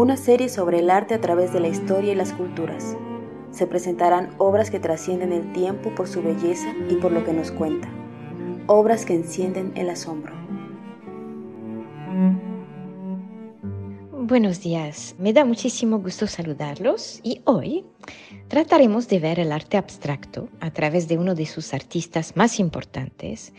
Una serie sobre el arte a través de la historia y las culturas. Se presentarán obras que trascienden el tiempo por su belleza y por lo que nos cuenta. Obras que encienden el asombro. Buenos días, me da muchísimo gusto saludarlos y hoy trataremos de ver el arte abstracto a través de uno de sus artistas más importantes,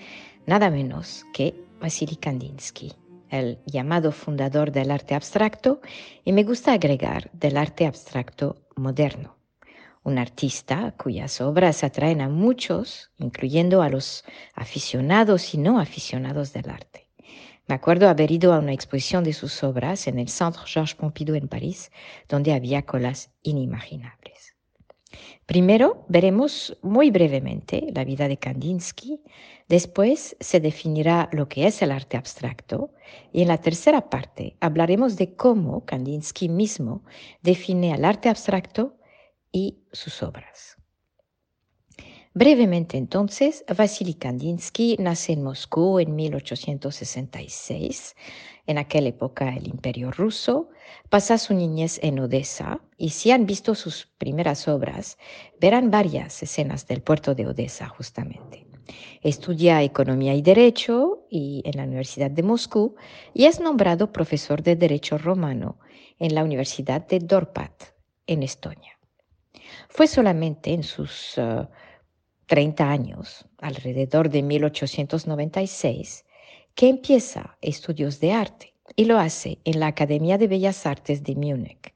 nada menos que Vasily Kandinsky, el llamado fundador del arte abstracto y me gusta agregar del arte abstracto moderno. Un artista cuyas obras atraen a muchos, incluyendo a los aficionados y no aficionados del arte. Me acuerdo haber ido a una exposición de sus obras en el Centre Georges Pompidou en París, donde había colas inimaginables. Primero veremos muy brevemente la vida de Kandinsky, después se definirá lo que es el arte abstracto y en la tercera parte hablaremos de cómo Kandinsky mismo define el arte abstracto y sus obras. Brevemente entonces, Vasily Kandinsky nace en Moscú en 1866. En aquella época el imperio ruso pasa su niñez en Odessa y si han visto sus primeras obras, verán varias escenas del puerto de Odessa justamente. Estudia economía y derecho y en la Universidad de Moscú y es nombrado profesor de derecho romano en la Universidad de Dorpat en Estonia. Fue solamente en sus uh, 30 años, alrededor de 1896, que empieza estudios de arte y lo hace en la Academia de Bellas Artes de Múnich.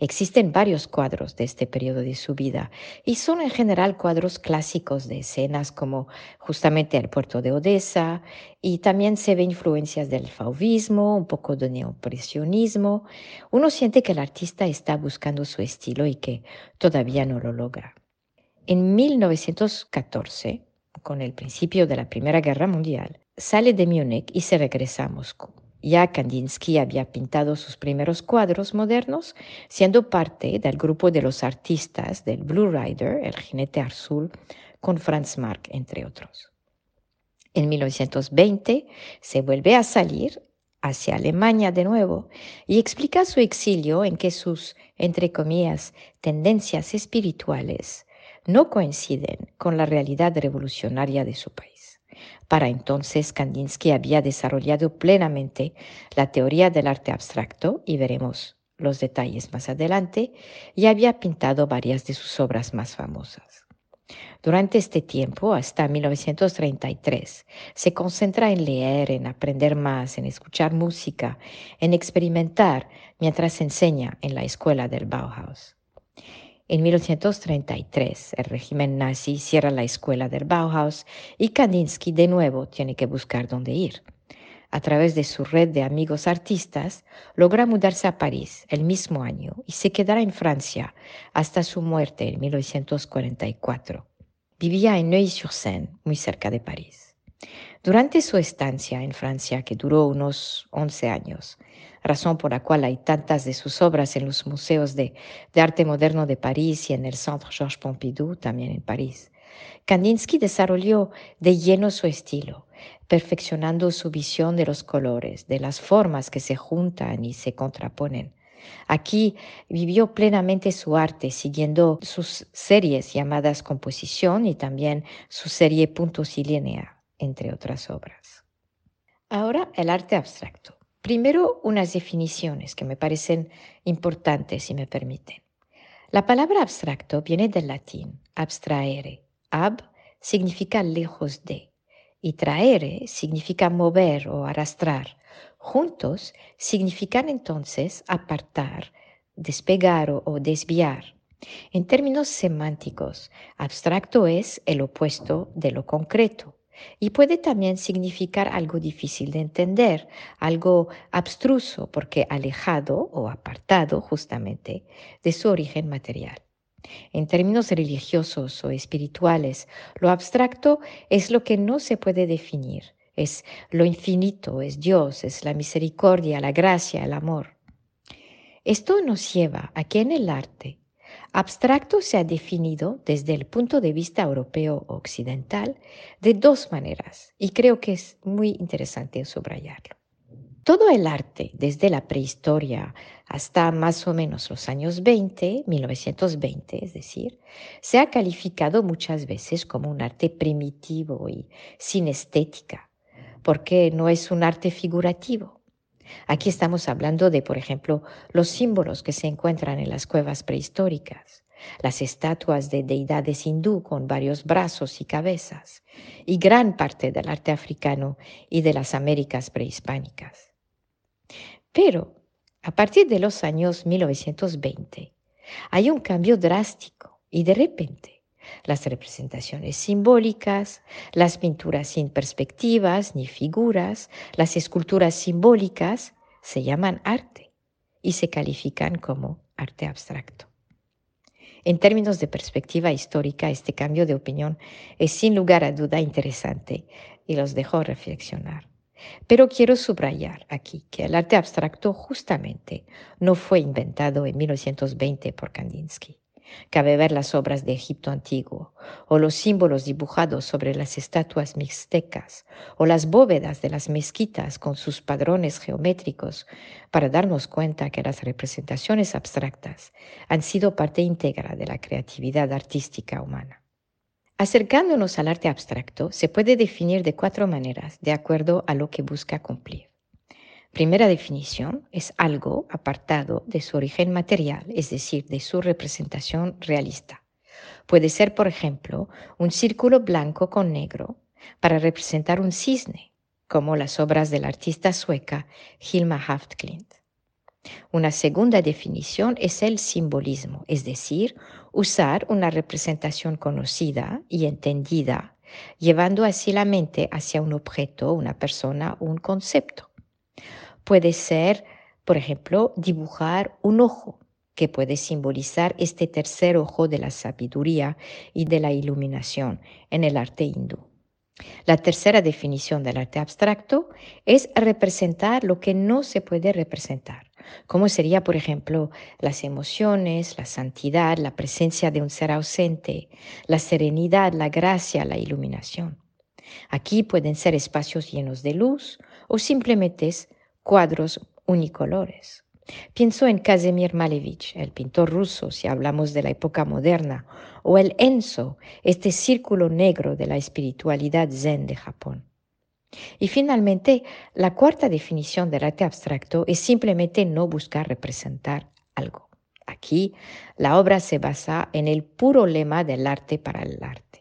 Existen varios cuadros de este periodo de su vida y son en general cuadros clásicos de escenas como justamente el puerto de Odessa y también se ve influencias del fauvismo, un poco de neopresionismo. Uno siente que el artista está buscando su estilo y que todavía no lo logra. En 1914, con el principio de la Primera Guerra Mundial, sale de Múnich y se regresa a Moscú. Ya Kandinsky había pintado sus primeros cuadros modernos, siendo parte del grupo de los artistas del Blue Rider, el jinete azul, con Franz Marc, entre otros. En 1920 se vuelve a salir hacia Alemania de nuevo y explica su exilio en que sus, entre comillas, tendencias espirituales no coinciden con la realidad revolucionaria de su país. Para entonces, Kandinsky había desarrollado plenamente la teoría del arte abstracto, y veremos los detalles más adelante, y había pintado varias de sus obras más famosas. Durante este tiempo, hasta 1933, se concentra en leer, en aprender más, en escuchar música, en experimentar mientras enseña en la escuela del Bauhaus. En 1933, el régimen nazi cierra la escuela del Bauhaus y Kandinsky de nuevo tiene que buscar dónde ir. A través de su red de amigos artistas, logra mudarse a París el mismo año y se quedará en Francia hasta su muerte en 1944. Vivía en Neuilly-sur-Seine, muy cerca de París. Durante su estancia en Francia, que duró unos 11 años, razón por la cual hay tantas de sus obras en los museos de, arte moderno de París y en el Centre Georges Pompidou, también en París. Kandinsky desarrolló de lleno su estilo, perfeccionando su visión de los colores, de las formas que se juntan y se contraponen. Aquí vivió plenamente su arte, siguiendo sus series llamadas composición y también su serie Puntos y Línea, entre otras obras. Ahora el arte abstracto. Primero, unas definiciones que me parecen importantes, si me permiten. La palabra abstracto viene del latín abstraere. Ab significa lejos de y traere significa mover o arrastrar. Juntos significan entonces apartar, despegar o, desviar. En términos semánticos, abstracto es el opuesto de lo concreto y puede también significar algo difícil de entender, algo abstruso porque alejado o apartado justamente de su origen material. En términos religiosos o espirituales, lo abstracto es lo que no se puede definir, es lo infinito, es Dios, es la misericordia, la gracia, el amor. Esto nos lleva a que en el arte Abstracto se ha definido desde el punto de vista europeo occidental de dos maneras y creo que es muy interesante subrayarlo. Todo el arte, desde la prehistoria hasta más o menos los años 20, 1920, es decir, se ha calificado muchas veces como un arte primitivo y sin estética, porque no es un arte figurativo. Aquí estamos hablando de, por ejemplo, los símbolos que se encuentran en las cuevas prehistóricas, las estatuas de deidades hindú con varios brazos y cabezas, y gran parte del arte africano y de las Américas prehispánicas. Pero, a partir de los años 1920, hay un cambio drástico y de repente las representaciones simbólicas, las pinturas sin perspectivas ni figuras, las esculturas simbólicas se llaman arte y se califican como arte abstracto. En términos de perspectiva histórica, este cambio de opinión es sin lugar a duda interesante y los dejo reflexionar. Pero quiero subrayar aquí que el arte abstracto justamente no fue inventado en 1920 por Kandinsky. Cabe ver las obras de Egipto antiguo, o los símbolos dibujados sobre las estatuas mixtecas, o las bóvedas de las mezquitas con sus padrones geométricos, para darnos cuenta que las representaciones abstractas han sido parte íntegra de la creatividad artística humana. Acercándonos al arte abstracto, se puede definir de cuatro maneras, de acuerdo a lo que busca cumplir. Primera definición es algo apartado de su origen material, es decir, de su representación realista. Puede ser, por ejemplo, un círculo blanco con negro para representar un cisne, como las obras del artista sueca Hilma Haftklint. Una segunda definición es el simbolismo, es decir, usar una representación conocida y entendida, llevando así la mente hacia un objeto, una persona, un concepto. Puede ser, por ejemplo, dibujar un ojo, que puede simbolizar este tercer ojo de la sabiduría y de la iluminación en el arte hindú. La tercera definición del arte abstracto es representar lo que no se puede representar, como sería, por ejemplo, las emociones, la santidad, la presencia de un ser ausente, la serenidad, la gracia, la iluminación. Aquí pueden ser espacios llenos de luz o simplemente cuadros unicolores. Pienso en Kazimir Malevich, el pintor ruso, si hablamos de la época moderna, o el Enso, este círculo negro de la espiritualidad zen de Japón. Y finalmente, la cuarta definición del arte abstracto es simplemente no buscar representar algo. Aquí, la obra se basa en el puro lema del arte para el arte.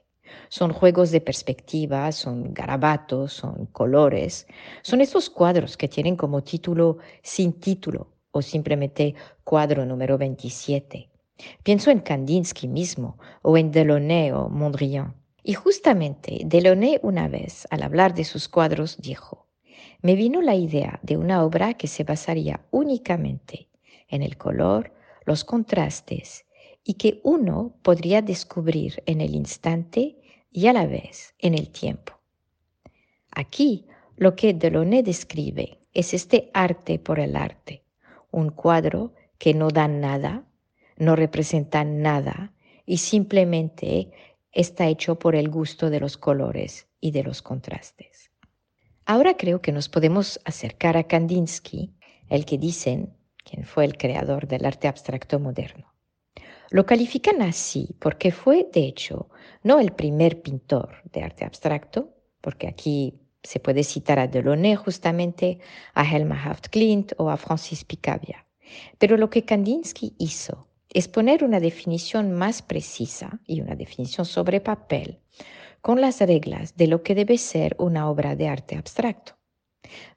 Son juegos de perspectiva, son garabatos, son colores. Son estos cuadros que tienen como título sin título o simplemente cuadro número 27. Pienso en Kandinsky mismo o en Delaunay o Mondrian. Y justamente Delaunay una vez, al hablar de sus cuadros, dijo, me vino la idea de una obra que se basaría únicamente en el color, los contrastes y que uno podría descubrir en el instante y a la vez en el tiempo. Aquí lo que Delaunay describe es este arte por el arte, un cuadro que no da nada, no representa nada y simplemente está hecho por el gusto de los colores y de los contrastes. Ahora creo que nos podemos acercar a Kandinsky, el que dicen quien fue el creador del arte abstracto moderno. Lo califican así porque fue, de hecho, no el primer pintor de arte abstracto, porque aquí Se puede citar a Delaunay justamente, a Helma Haft Klint o a Francis Picabia. Pero lo que Kandinsky hizo es poner una definición más precisa y una definición sobre papel con las reglas de lo que debe ser una obra de arte abstracto.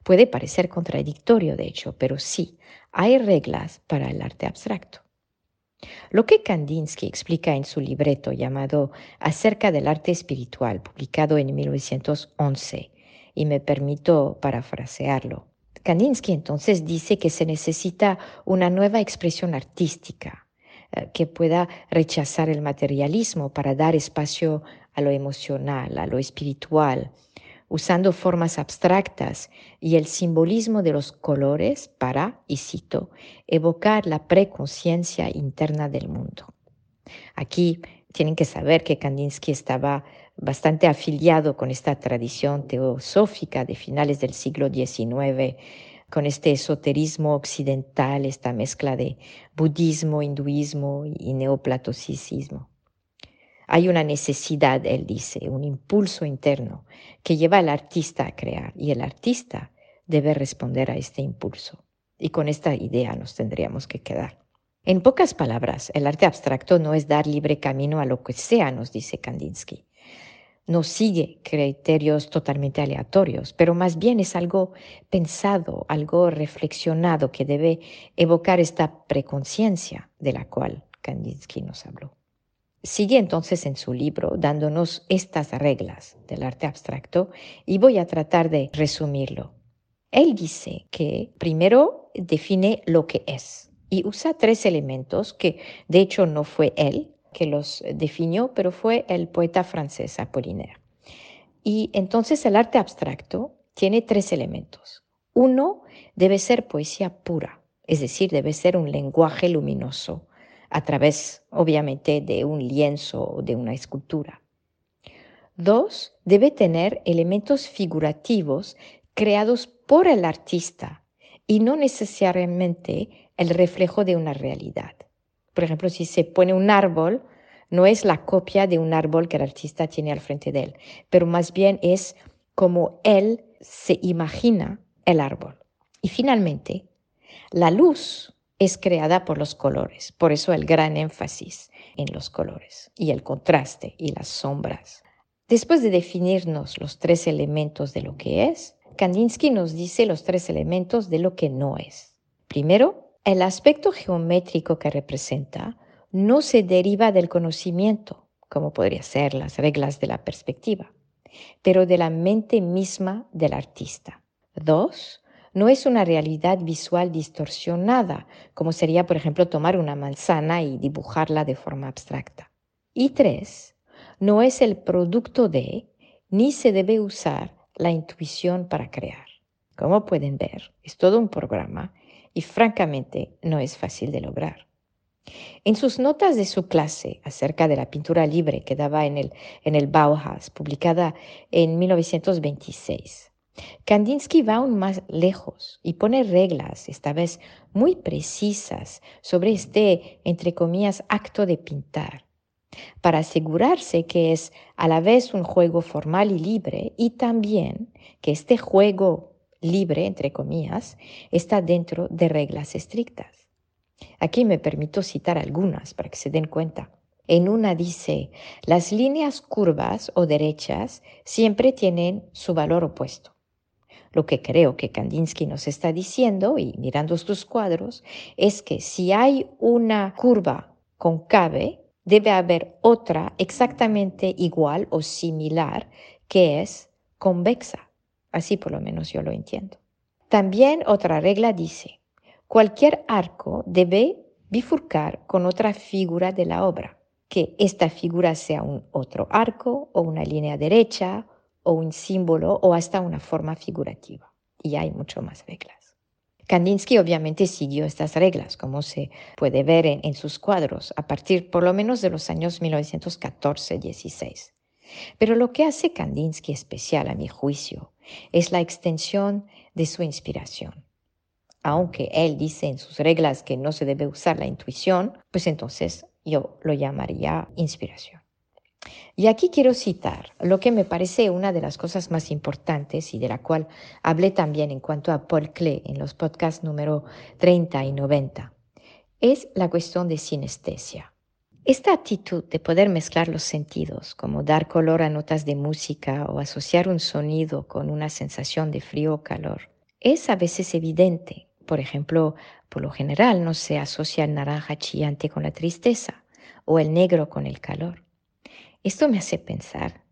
Puede parecer contradictorio, de hecho, pero sí, hay reglas para el arte abstracto. Lo que Kandinsky explica en su libreto llamado Acerca del arte espiritual, publicado en 1911, y me permito parafrasearlo. Kandinsky entonces dice que se necesita una nueva expresión artística eh, que pueda rechazar el materialismo para dar espacio a lo emocional, a lo espiritual, usando formas abstractas y el simbolismo de los colores para, y cito, evocar la preconciencia interna del mundo. Aquí tienen que saber que Kandinsky estaba bastante afiliado con esta tradición teosófica de finales del siglo XIX, con este esoterismo occidental, esta mezcla de budismo, hinduismo y neoplatonicismo. Hay una necesidad, él dice, un impulso interno que lleva al artista a crear y el artista debe responder a este impulso. Y con esta idea nos tendríamos que quedar. En pocas palabras, el arte abstracto no es dar libre camino a lo que sea, nos dice Kandinsky. No sigue criterios totalmente aleatorios, pero más bien es algo pensado, algo reflexionado que debe evocar esta preconciencia de la cual Kandinsky nos habló. Sigue entonces en su libro dándonos estas reglas del arte abstracto y voy a tratar de resumirlo. Él dice que primero define lo que es y usa tres elementos que de hecho no fue él que los definió, pero fue el poeta francés Apollinaire. Y entonces el arte abstracto tiene tres elementos. Uno debe ser poesía pura, es decir, debe ser un lenguaje luminoso a través, obviamente, de un lienzo o de una escultura. Dos, debe tener elementos figurativos creados por el artista y no necesariamente el reflejo de una realidad. Por ejemplo, si se pone un árbol, no es la copia de un árbol que el artista tiene al frente de él, pero más bien es como él se imagina el árbol. Y finalmente, la luz es creada por los colores. Por eso el gran énfasis en los colores y el contraste y las sombras. Después de definirnos los tres elementos de lo que es, Kandinsky nos dice los tres elementos de lo que no es. Primero, el aspecto geométrico que representa no se deriva del conocimiento, como podría ser las reglas de la perspectiva, pero de la mente misma del artista. Dos, no es una realidad visual distorsionada, como sería, por ejemplo, tomar una manzana y dibujarla de forma abstracta. Y tres, no es el producto de, ni se debe usar la intuición para crear. Como pueden ver, es todo un programa y francamente no es fácil de lograr. En sus notas de su clase acerca de la pintura libre que daba en el, Bauhaus, publicada en 1926, Kandinsky va aún más lejos y pone reglas, esta vez muy precisas, sobre este, entre comillas, acto de pintar, para asegurarse que es a la vez un juego formal y libre y también que este juego libre, entre comillas, está dentro de reglas estrictas. Aquí me permito citar algunas para que se den cuenta. En una dice, las líneas curvas o derechas siempre tienen su valor opuesto. Lo que creo que Kandinsky nos está diciendo, y mirando sus cuadros, es que si hay una curva concave, debe haber otra exactamente igual o similar que es convexa. Así por lo menos yo lo entiendo. También otra regla dice, cualquier arco debe bifurcar con otra figura de la obra, que esta figura sea un otro arco o una línea derecha o un símbolo o hasta una forma figurativa. Y hay mucho más reglas. Kandinsky obviamente siguió estas reglas, como se puede ver en, sus cuadros, a partir por lo menos de los años 1914-16. Pero lo que hace Kandinsky especial, a mi juicio, es la extensión de su inspiración. Aunque él dice en sus reglas que no se debe usar la intuición, pues entonces yo lo llamaría inspiración. Y aquí quiero citar lo que me parece una de las cosas más importantes y de la cual hablé también en cuanto a Paul Klee en los podcasts número 30 y 90. Es la cuestión de sinestesia. Esta actitud de poder mezclar los sentidos, como dar color a notas de música o asociar un sonido con una sensación de frío o calor, es a veces evidente. Por ejemplo, por lo general no se asocia el naranja chillante con la tristeza o el negro con el calor. Esto me hace pensar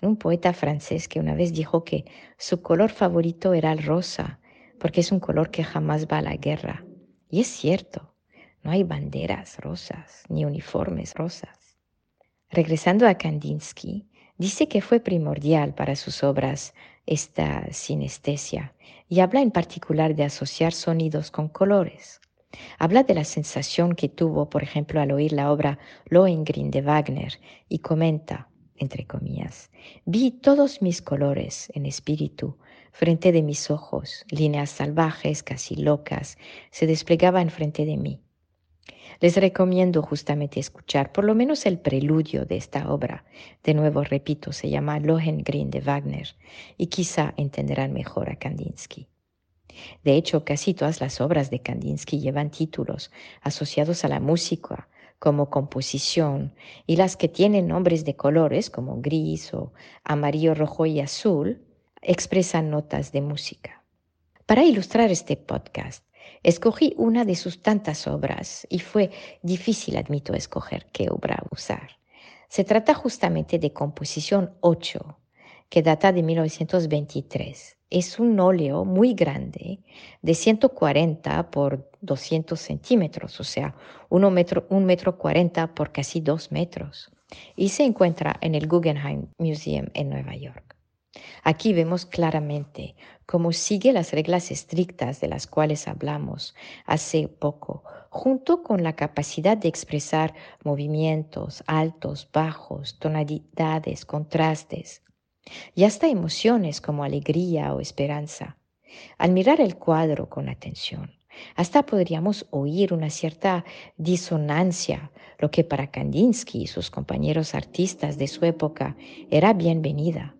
en un poeta francés que una vez dijo que su color favorito era el rosa, porque es un color que jamás va a la guerra. Y es cierto, no hay banderas rosas ni uniformes rosas. Regresando a Kandinsky, dice que fue primordial para sus obras esta sinestesia y habla en particular de asociar sonidos con colores. Habla de la sensación que tuvo, por ejemplo, al oír la obra Lohengrin de Wagner y comenta, entre comillas, vi todos mis colores en espíritu frente de mis ojos, líneas salvajes, casi locas, se desplegaban frente de mí. Les recomiendo justamente escuchar por lo menos el preludio de esta obra. De nuevo, repito, se llama Lohengrin de Wagner y quizá entenderán mejor a Kandinsky. De hecho, casi todas las obras de Kandinsky llevan títulos asociados a la música como composición y las que tienen nombres de colores como gris o amarillo, rojo y azul expresan notas de música. Para ilustrar este podcast, escogí una de sus tantas obras y fue difícil, admito, escoger qué obra usar. Se trata justamente de Composición 8, que data de 1923 es un óleo muy grande de 140 por 200 centímetros, o sea, un metro, un metro 40 por casi dos metros, y se encuentra en el Guggenheim Museum en Nueva York. Aquí vemos claramente cómo sigue las reglas estrictas de las cuales hablamos hace poco, junto con la capacidad de expresar movimientos altos, bajos, tonalidades, contrastes, y hasta emociones como alegría o esperanza. Al mirar el cuadro con atención, hasta podríamos oír una cierta disonancia, lo que para Kandinsky y sus compañeros artistas de su época era bienvenida.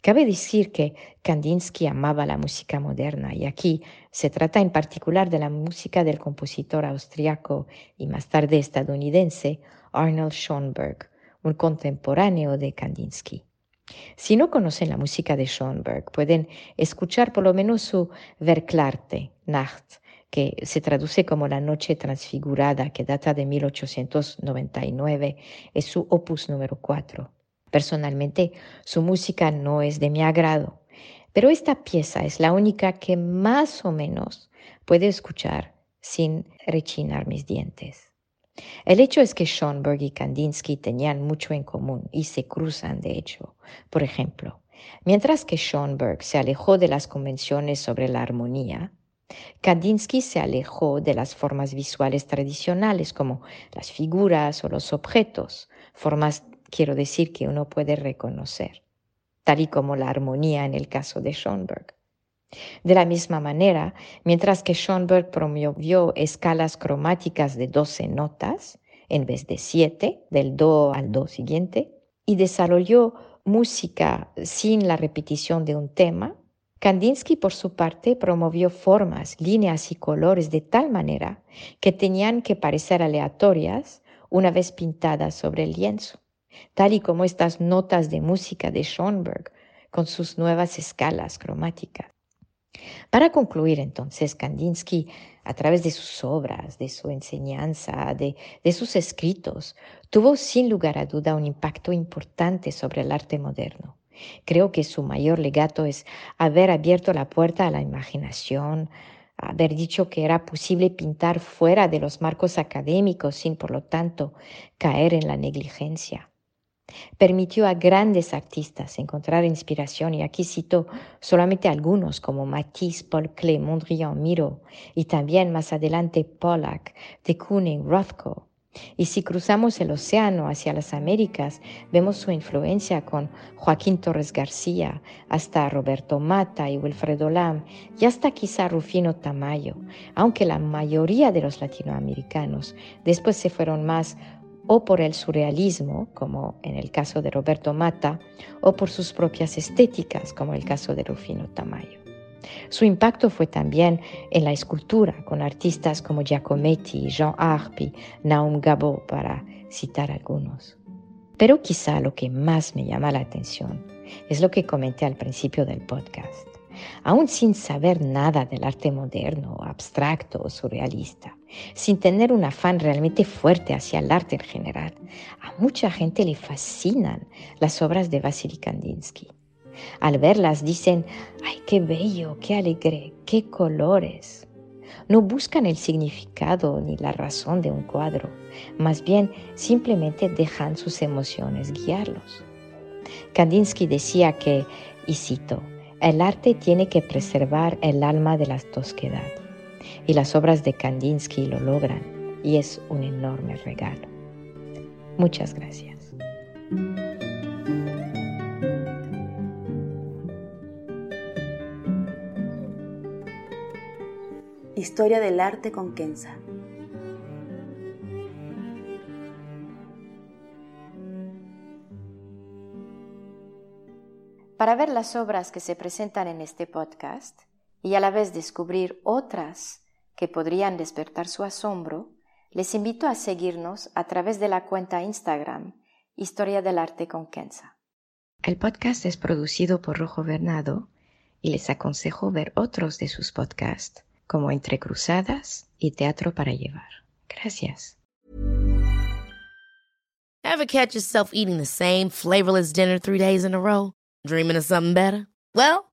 Cabe decir que Kandinsky amaba la música moderna y aquí se trata en particular de la música del compositor austriaco y más tarde estadounidense Arnold Schoenberg, un contemporáneo de Kandinsky. Si no conocen la música de Schoenberg, pueden escuchar por lo menos su Verklarte, Nacht, que se traduce como La Noche Transfigurada, que data de 1899, es su opus número 4. Personalmente, su música no es de mi agrado, pero esta pieza es la única que más o menos puedo escuchar sin rechinar mis dientes. El hecho es que Schoenberg y Kandinsky tenían mucho en común y se cruzan, de hecho. Por ejemplo, mientras que Schoenberg se alejó de las convenciones sobre la armonía, Kandinsky se alejó de las formas visuales tradicionales como las figuras o los objetos, formas, quiero decir, que uno puede reconocer, tal y como la armonía en el caso de Schoenberg. De la misma manera, mientras que Schoenberg promovió escalas cromáticas de 12 notas en vez de 7, del do al do siguiente, y desarrolló música sin la repetición de un tema, Kandinsky, por su parte, promovió formas, líneas y colores de tal manera que tenían que parecer aleatorias una vez pintadas sobre el lienzo, tal y como estas notas de música de Schoenberg con sus nuevas escalas cromáticas. Para concluir entonces, Kandinsky, a través de sus obras, de su enseñanza, de, sus escritos, tuvo sin lugar a duda un impacto importante sobre el arte moderno. Creo que su mayor legato es haber abierto la puerta a la imaginación, haber dicho que era posible pintar fuera de los marcos académicos sin, por lo tanto, caer en la negligencia. Permitió a grandes artistas encontrar inspiración y aquí cito solamente algunos como Matisse, Paul Klee, Mondrian, Miro y también más adelante Pollack, de Kooning, Rothko. Y si cruzamos el océano hacia las Américas, vemos su influencia con Joaquín Torres García, hasta Roberto Mata y Wilfredo Lam, y hasta quizá Rufino Tamayo, aunque la mayoría de los latinoamericanos después se fueron más o por el surrealismo, como en el caso de Roberto Mata, o por sus propias estéticas, como el caso de Rufino Tamayo. Su impacto fue también en la escultura, con artistas como Giacometti, Jean Arpi, Naum Gabo, para citar algunos. Pero quizá lo que más me llama la atención es lo que comenté al principio del podcast. Aún sin saber nada del arte moderno, abstracto o surrealista, sin tener un afán realmente fuerte hacia el arte en general, a mucha gente le fascinan las obras de Vasily Kandinsky. Al verlas dicen, ¡ay, qué bello, qué alegre, qué colores! No buscan el significado ni la razón de un cuadro, más bien simplemente dejan sus emociones guiarlos. Kandinsky decía que, y cito, el arte tiene que preservar el alma de la tosquedad, y las obras de Kandinsky lo logran, y es un enorme regalo. Muchas gracias. Historia del arte con Kenza. Para ver las obras que se presentan en este podcast y a la vez descubrir otras que podrían despertar su asombro, les invito a seguirnos a través de la cuenta Instagram Historia del Arte con Kenza. El podcast es producido por Rojo Bernado y les aconsejo ver otros de sus podcasts como Entre Cruzadas y Teatro para Llevar. Gracias. Ever catch yourself eating the same flavorless dinner three days in a row? Dreaming of something better? Well,